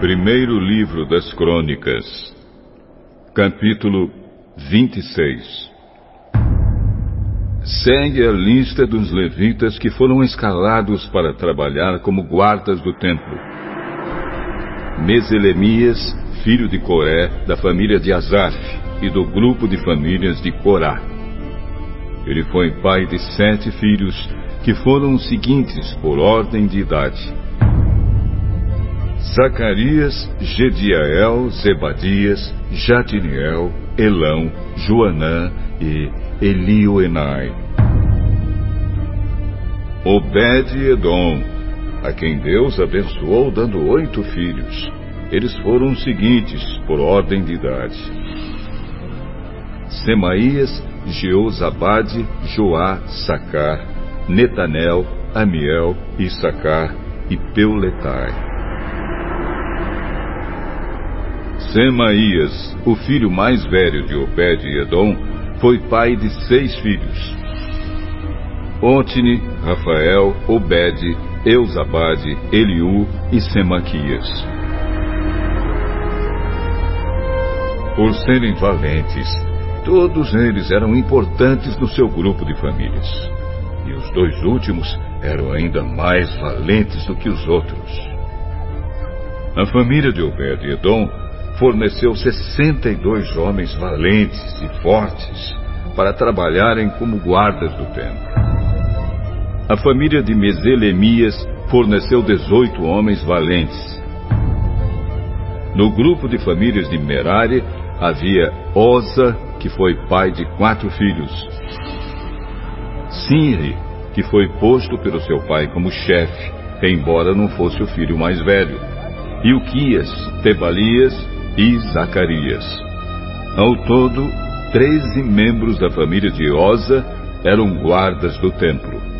Primeiro Livro das Crônicas, capítulo 26 Segue a lista dos levitas que foram escalados para trabalhar como guardas do templo. Meselemias, filho de Coré, da família de Asaf e do grupo de famílias de Corá. Ele foi pai de sete filhos, que foram os seguintes por ordem de idade Zacarias, Gediael, Zebadias, Jadiniel, Elão, Joanã e Elioenai. Obed-Edom, a quem Deus abençoou dando oito filhos. Eles foram os seguintes, por ordem de idade. Semaías, Jeozabade, Joá, Sacar, Netanel, Amiel, Issacar e Peuletai. Semaías, o filho mais velho de Obed e Edom, foi pai de seis filhos. Otni, Rafael, Obed, Eusabade, Eliú e Semaquias. Por serem valentes, todos eles eram importantes no seu grupo de famílias. E os dois últimos eram ainda mais valentes do que os outros. A família de Obed e Edom forneceu 62 homens valentes e fortes para trabalharem como guardas do templo. A família de Meselemias forneceu 18 homens valentes. No grupo de famílias de Merari havia Osa, que foi pai de quatro filhos. Sinri, que foi posto pelo seu pai como chefe, embora não fosse o filho mais velho. Ilquias, Tebalias e Zacarias. Ao todo, treze membros da família de Osa eram guardas do templo.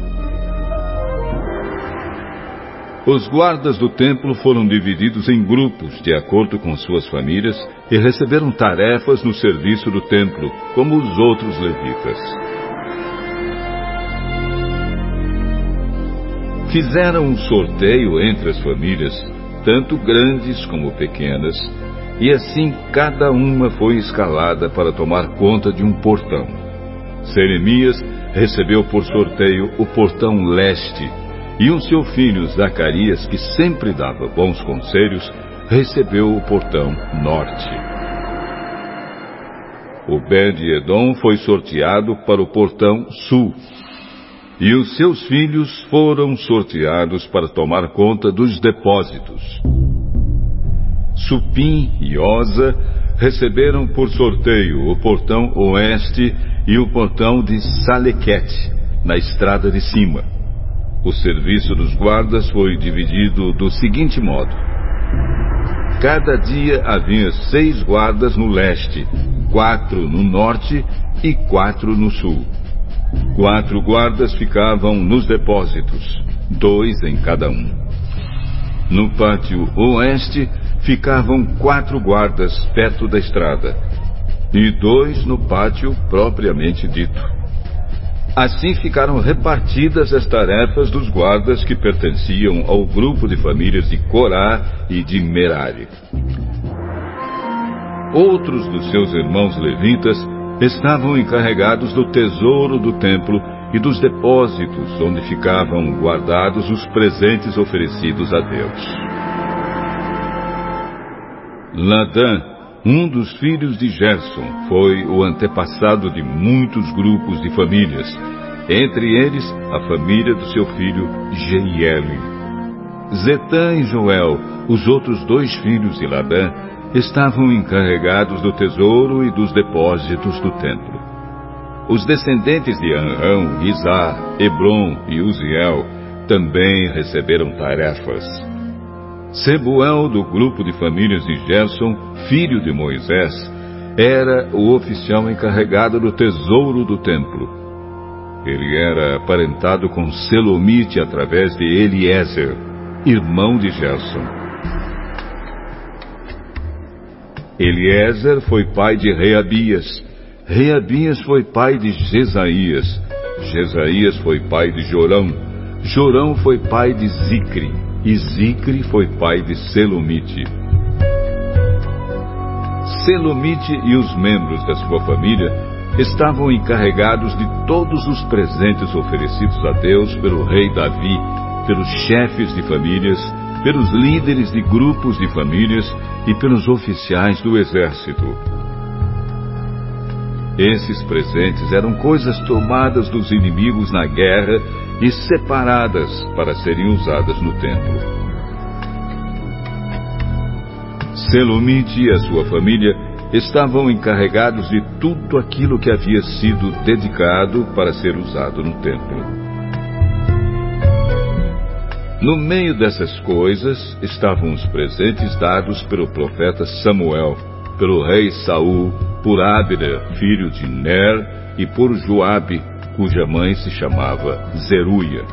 Os guardas do templo foram divididos em grupos de acordo com suas famílias e receberam tarefas no serviço do templo, como os outros levitas. Fizeram um sorteio entre as famílias, tanto grandes como pequenas, e assim cada uma foi escalada para tomar conta de um portão. Seremias recebeu por sorteio o portão leste, e o seu filho Zacarias, que sempre dava bons conselhos, recebeu o portão norte. O Ben-Edom foi sorteado para o portão sul, e os seus filhos foram sorteados para tomar conta dos depósitos. Supim e Osa receberam por sorteio o portão oeste e o portão de Salequete, na estrada de cima. O serviço dos guardas foi dividido do seguinte modo: cada dia havia seis guardas no leste, quatro no norte e quatro no sul. Quatro guardas ficavam nos depósitos, dois em cada um. No pátio oeste ficavam quatro guardas perto da estrada e dois no pátio propriamente dito. Assim ficaram repartidas as tarefas dos guardas que pertenciam ao grupo de famílias de Corá e de Merari. Outros dos seus irmãos levitas estavam encarregados do tesouro do templo e dos depósitos onde ficavam guardados os presentes oferecidos a Deus. Ladã, um dos filhos de Gerson, foi o antepassado de muitos grupos de famílias, entre eles a família do seu filho Jeiele. Zetã e Joel, os outros dois filhos de Ladã, estavam encarregados do tesouro e dos depósitos do templo. Os descendentes de Anrão, Izá, Hebron e Uziel também receberam tarefas. Sebuel, do grupo de famílias de Gerson, filho de Moisés, era o oficial encarregado do tesouro do templo. Ele era aparentado com Selomite através de Eliezer, irmão de Gerson. Eliezer foi pai de Reabias. Reabias foi pai de Jesaías. Jesaías foi pai de Jorão. Jorão foi pai de Zicre. E Zicre foi pai de Selomite. Selomite e os membros da sua família estavam encarregados de todos os presentes oferecidos a Deus pelo rei Davi, pelos chefes de famílias, pelos líderes de grupos de famílias e pelos oficiais do exército. Esses presentes eram coisas tomadas dos inimigos na guerra e separadas para serem usadas no templo. Selomite e a sua família estavam encarregados de tudo aquilo que havia sido dedicado para ser usado no templo. No meio dessas coisas estavam os presentes dados pelo profeta Samuel, pelo rei Saul, por Abner, filho de Ner, e por Joabe, cuja mãe se chamava Zeruia.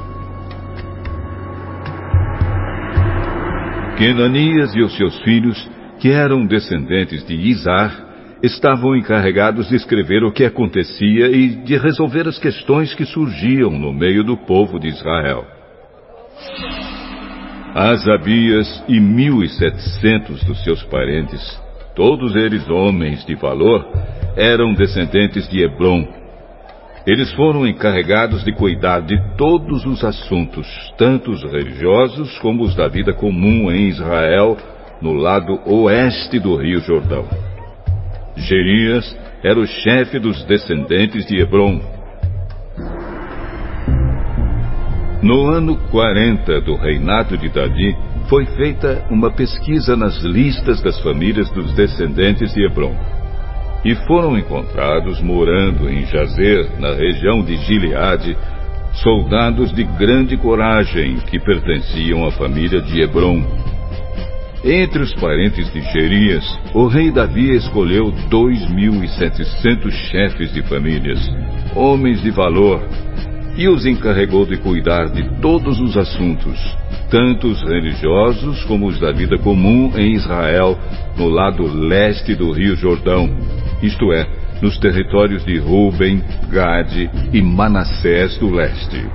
Kenanias e os seus filhos, que eram descendentes de Isar, estavam encarregados de escrever o que acontecia e de resolver as questões que surgiam no meio do povo de Israel. Asabias e mil e setecentos dos seus parentes, todos eles homens de valor, eram descendentes de Hebron. Eles foram encarregados de cuidar de todos os assuntos, tanto os religiosos como os da vida comum em Israel, no lado oeste do Rio Jordão. Gerias era o chefe dos descendentes de Hebron, No ano 40 do reinado de Davi, foi feita uma pesquisa nas listas das famílias dos descendentes de Hebron. E foram encontrados morando em Jazer, na região de Gileade, soldados de grande coragem que pertenciam à família de Hebron. Entre os parentes de Gerias, o rei Davi escolheu dois mil e setecentos chefes de famílias, homens de valor, e os encarregou de cuidar de todos os assuntos, tanto os religiosos como os da vida comum em Israel, no lado leste do Rio Jordão, isto é, nos territórios de Ruben, Gade e Manassés do leste.